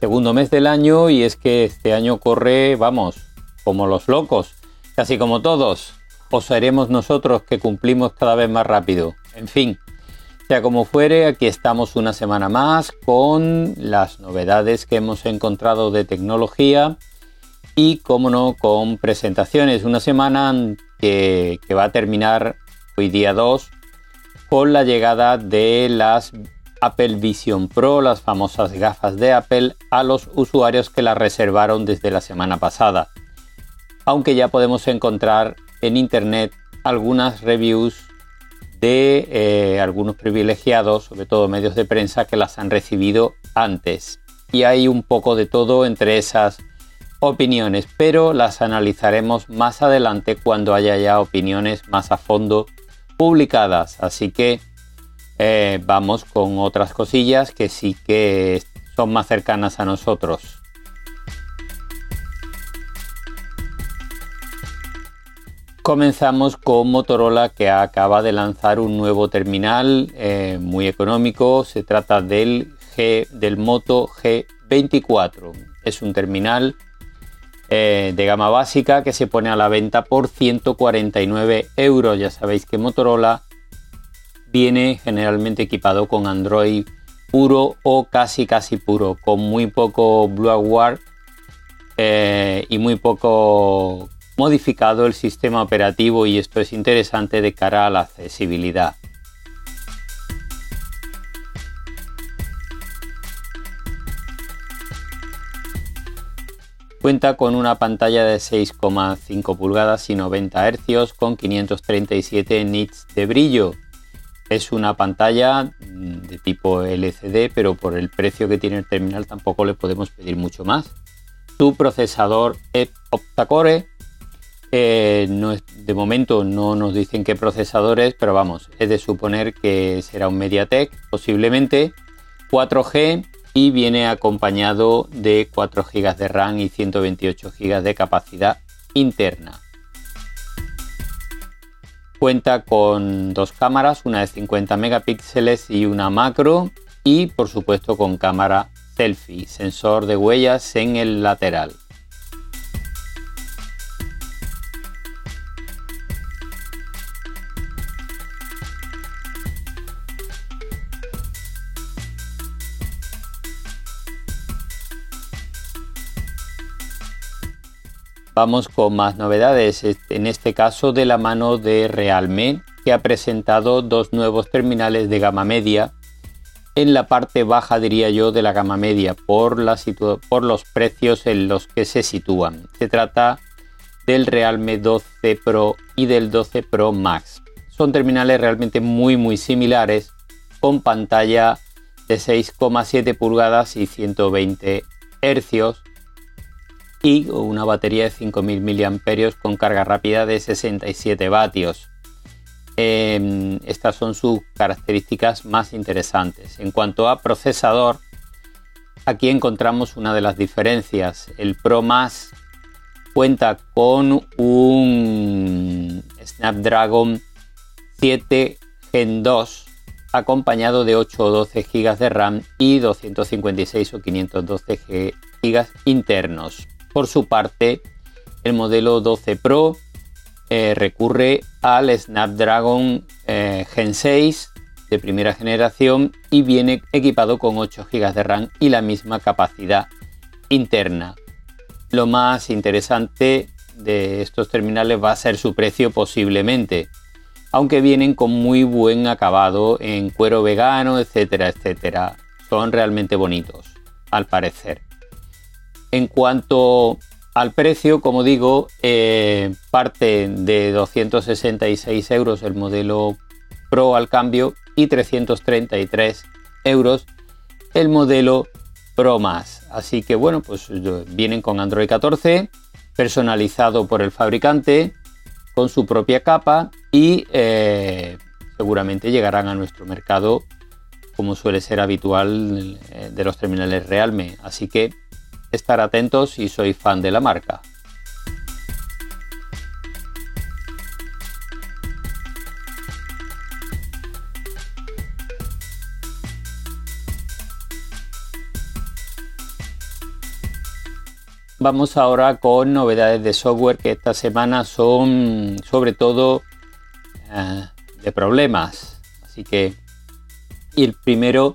segundo mes del año, y es que este año corre, vamos, como los locos, casi como todos o seremos nosotros que cumplimos cada vez más rápido. En fin, sea como fuere, aquí estamos una semana más con las novedades que hemos encontrado de tecnología y, como no, con presentaciones. Una semana que, que va a terminar hoy día 2 con la llegada de las Apple Vision Pro, las famosas gafas de Apple, a los usuarios que las reservaron desde la semana pasada. Aunque ya podemos encontrar en internet algunas reviews de eh, algunos privilegiados, sobre todo medios de prensa, que las han recibido antes. Y hay un poco de todo entre esas opiniones, pero las analizaremos más adelante cuando haya ya opiniones más a fondo publicadas. Así que eh, vamos con otras cosillas que sí que son más cercanas a nosotros. Comenzamos con Motorola que acaba de lanzar un nuevo terminal eh, muy económico. Se trata del, G, del Moto G24. Es un terminal eh, de gama básica que se pone a la venta por 149 euros. Ya sabéis que Motorola viene generalmente equipado con Android puro o casi casi puro, con muy poco Blueware eh, y muy poco modificado el sistema operativo y esto es interesante de cara a la accesibilidad. Cuenta con una pantalla de 6,5 pulgadas y 90 Hz con 537 nits de brillo. Es una pantalla de tipo LCD, pero por el precio que tiene el terminal tampoco le podemos pedir mucho más. Su procesador es octa-core eh, de momento no nos dicen qué procesadores, pero vamos, es de suponer que será un MediaTek, posiblemente 4G y viene acompañado de 4 GB de RAM y 128 GB de capacidad interna. Cuenta con dos cámaras, una de 50 megapíxeles y una macro y por supuesto con cámara selfie, sensor de huellas en el lateral. Vamos con más novedades, en este caso de la mano de Realme, que ha presentado dos nuevos terminales de gama media en la parte baja, diría yo, de la gama media por, los precios en los que se sitúan. Se trata del Realme 12 Pro y del 12 Pro Max. Son terminales realmente muy muy similares con pantalla de 6,7 pulgadas y 120 Hz y una batería de 5000 mAh con carga rápida de 67 vatios. Em, estas son sus características más interesantes. En cuanto a procesador, aquí encontramos una de las diferencias. El Pro Max cuenta con un Snapdragon 7 Gen 2 acompañado de 8 o 12 GB de RAM y 256 o 512 GB internos. Por su parte, el modelo 12 Pro eh, recurre al Snapdragon eh, Gen 6 de primera generación y viene equipado con 8 GB de RAM y la misma capacidad interna. Lo más interesante de estos terminales va a ser su precio posiblemente, aunque vienen con muy buen acabado en cuero vegano, etcétera, etcétera. Son realmente bonitos, al parecer. En cuanto al precio, como digo, eh, parte de 266 euros el modelo Pro al cambio y 333 euros el modelo Pro más. Así que bueno, pues vienen con Android 14, personalizado por el fabricante, con su propia capa y eh, seguramente llegarán a nuestro mercado como suele ser habitual eh, de los terminales Realme. Así que estar atentos si soy fan de la marca. Vamos ahora con novedades de software que esta semana son sobre todo eh, de problemas. Así que y el primero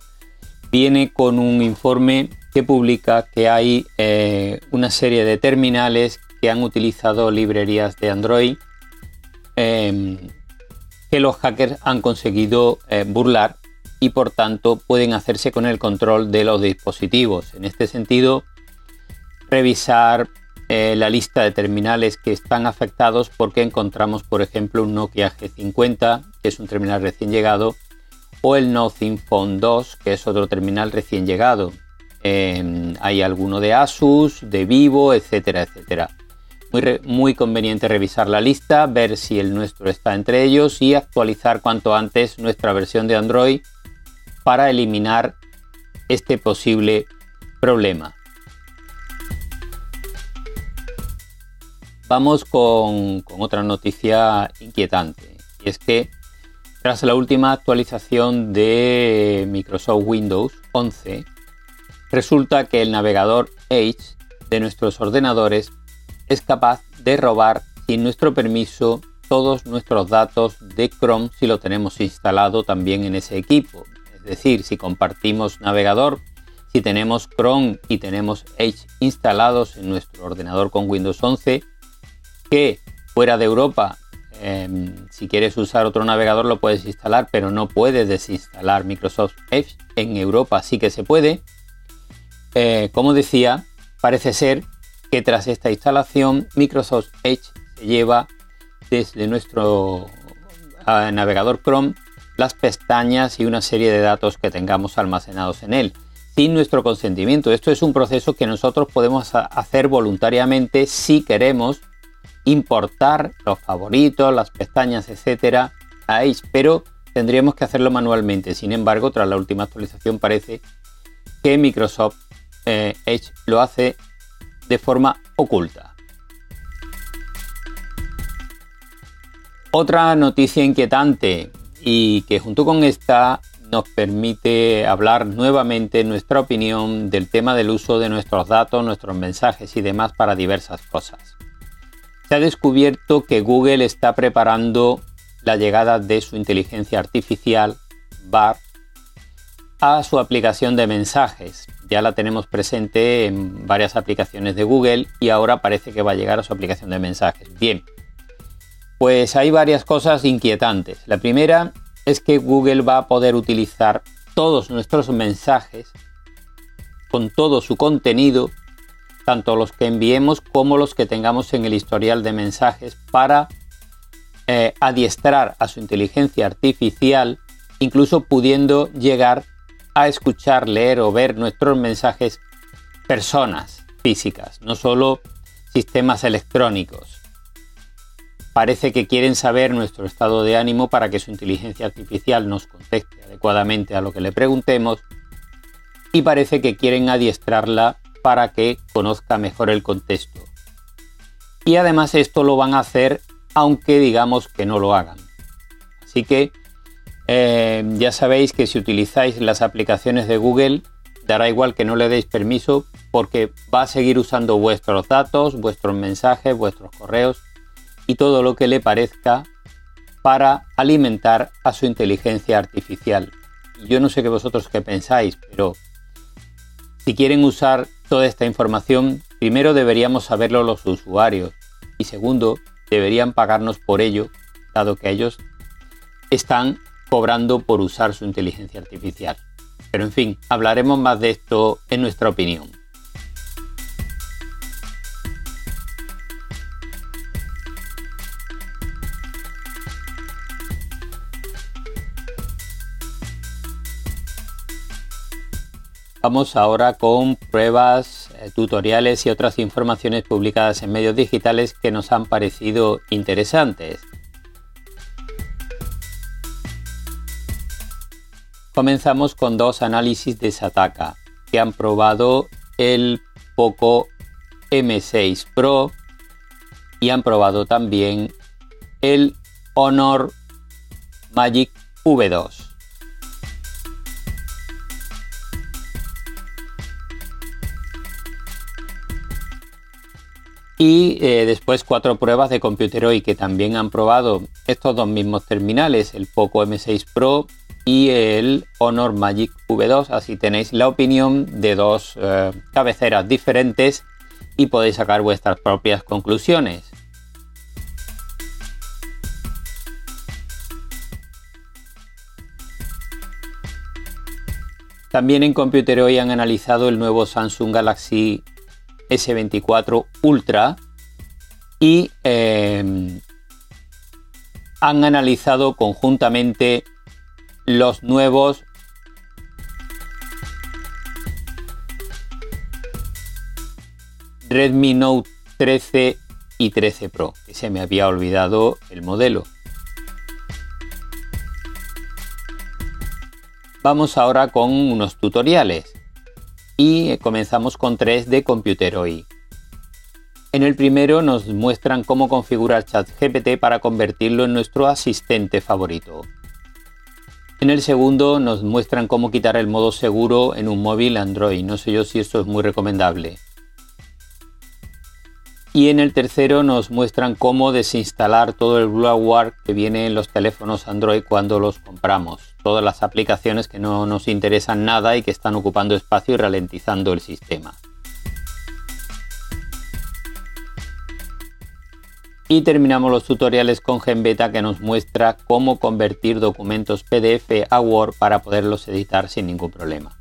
viene con un informe que publica que hay eh, una serie de terminales que han utilizado librerías de Android em, que los hackers han conseguido eh, burlar y por tanto pueden hacerse con el control de los dispositivos. En este sentido, revisar eh, la lista de terminales que están afectados porque encontramos, por ejemplo, un Nokia G50, que es un terminal recién llegado, o el Nothing Phone 2, que es otro terminal recién llegado. Hay alguno de Asus, de Vivo, etcétera, etcétera. Muy, muy, conveniente revisar la lista, ver si el nuestro está entre ellos y actualizar cuanto antes nuestra versión de Android para eliminar este posible problema. Vamos con, otra noticia inquietante. Y es que tras la última actualización de Microsoft Windows 11, resulta que el navegador Edge de nuestros ordenadores es capaz de robar sin nuestro permiso todos nuestros datos de Chrome si lo tenemos instalado también en ese equipo. Es decir, si compartimos navegador, si tenemos Chrome y tenemos Edge instalados en nuestro ordenador con Windows 11, que fuera de Europa, em, si quieres usar otro navegador lo puedes instalar, pero no puedes desinstalar Microsoft Edge. En Europa sí que se puede. Eh, como decía, parece ser que tras esta instalación Microsoft Edge se lleva desde nuestro navegador Chrome las pestañas y una serie de datos que tengamos almacenados en él sin nuestro consentimiento. Esto es un proceso que nosotros podemos hacer voluntariamente si queremos importar los favoritos, las pestañas, etcétera, a Edge, pero tendríamos que hacerlo manualmente. Sin embargo, tras la última actualización parece que Microsoft eh, Edge lo hace de forma oculta. Otra noticia inquietante y que junto con esta nos permite hablar nuevamente nuestra opinión del tema del uso de nuestros datos, nuestros mensajes y demás para diversas cosas se ha descubierto que Google está preparando la llegada de su inteligencia artificial, BAR, a su aplicación de mensajes. Ya la tenemos presente en varias aplicaciones de Google y ahora parece que va a llegar a su aplicación de mensajes. Bien, pues hay varias cosas inquietantes. La primera es que Google va a poder utilizar todos nuestros mensajes con todo su contenido tanto los que enviemos como los que tengamos en el historial de mensajes para eh, adiestrar a su inteligencia artificial, incluso pudiendo llegar a escuchar, leer o ver nuestros mensajes personas físicas, no solo sistemas electrónicos. Parece que quieren saber nuestro estado de ánimo para que su inteligencia artificial nos conteste adecuadamente a lo que le preguntemos y parece que quieren adiestrarla para que conozca mejor el contexto. Y además esto lo van a hacer aunque digamos que no lo hagan. Así que eh, ya sabéis que si utilizáis las aplicaciones de Google, dará igual que no le deis permiso porque va a seguir usando vuestros datos, vuestros mensajes, vuestros correos y todo lo que le parezca para alimentar a su inteligencia artificial. Yo no sé qué vosotros qué pensáis, pero si quieren usar toda esta información, primero deberíamos saberlo los usuarios y segundo, deberían pagarnos por ello, dado que ellos están cobrando por usar su inteligencia artificial. Pero en fin, hablaremos más de esto en nuestra opinión. Vamos ahora con pruebas, eh, tutoriales y otras informaciones publicadas en medios digitales que nos han parecido interesantes. Comenzamos con dos análisis de Sataka que han probado el Poco M6 Pro y han probado también el Honor Magic V2. Y eh, después cuatro pruebas de Computeroid que también han probado estos dos mismos terminales, el Poco M6 Pro y el Honor Magic V2. Así tenéis la opinión de dos eh, cabeceras diferentes y podéis sacar vuestras propias conclusiones. También en Computer hoy han analizado el nuevo Samsung Galaxy S24 Ultra y eh, han analizado conjuntamente los nuevos Redmi Note 13 y 13 Pro, que se me había olvidado el modelo. Vamos ahora con unos tutoriales y comenzamos con tres de Computeroid. En el primero nos muestran cómo configurar ChatGPT para convertirlo en nuestro asistente favorito. En el segundo nos muestran cómo quitar el modo seguro en un móvil Android. No sé yo si esto es muy recomendable. Y en el tercero nos muestran cómo desinstalar todo el bloatware que viene en los teléfonos Android cuando los compramos. Todas las aplicaciones que no nos interesan nada y que están ocupando espacio y ralentizando el sistema. Y terminamos los tutoriales con GenBeta que nos muestra cómo convertir documentos PDF a Word para poderlos editar sin ningún problema.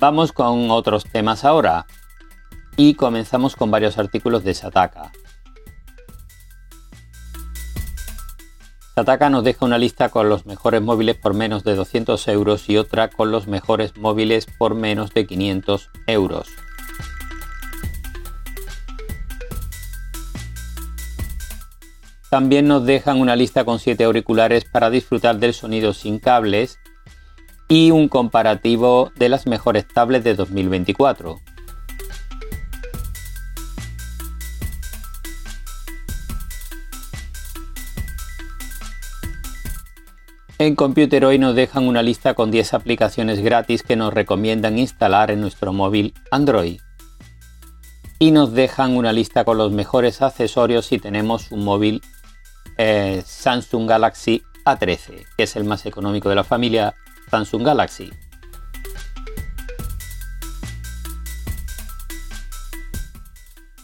Vamos con otros temas ahora y comenzamos con varios artículos de Sataka. Sataka nos deja una lista con los mejores móviles por menos de 200 euros y otra con los mejores móviles por menos de 500 euros. También nos dejan una lista con 7 auriculares para disfrutar del sonido sin cables y un comparativo de las mejores tablets de 2024. En Computer hoy nos dejan una lista con 10 aplicaciones gratis que nos recomiendan instalar en nuestro móvil Android y nos dejan una lista con los mejores accesorios si tenemos un móvil eh, Samsung Galaxy A13, que es el más económico de la familia Samsung Galaxy.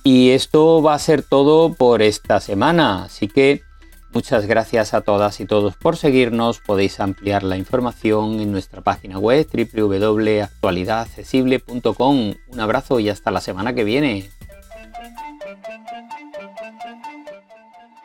Y esto va a ser todo por esta semana, así que muchas gracias a todas y todos por seguirnos. Podéis ampliar la información en nuestra página web www.actualidadaccesible.com. Un abrazo y hasta la semana que viene.